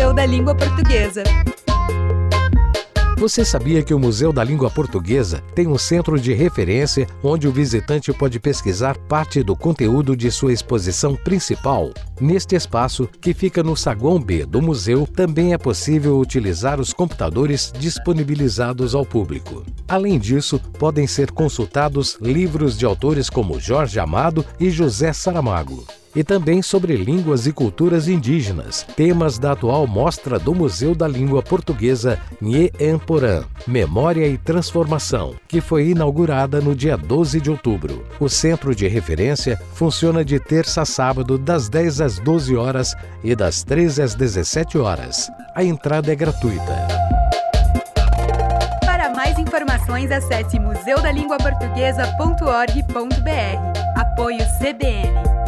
Museu da Língua Portuguesa. Você sabia que o Museu da Língua Portuguesa tem um centro de referência onde o visitante pode pesquisar parte do conteúdo de sua exposição principal? Neste espaço, que fica no saguão B do museu, também é possível utilizar os computadores disponibilizados ao público. Além disso, podem ser consultados livros de autores como Jorge Amado e José Saramago e também sobre línguas e culturas indígenas, temas da atual mostra do Museu da Língua Portuguesa Nye Emporã, Memória e Transformação, que foi inaugurada no dia 12 de outubro. O centro de referência funciona de terça a sábado das 10 às 12 horas e das 13 às 17 horas. A entrada é gratuita. Para mais informações, acesse museudalinguaportuguesa.org.br. Apoio CBN.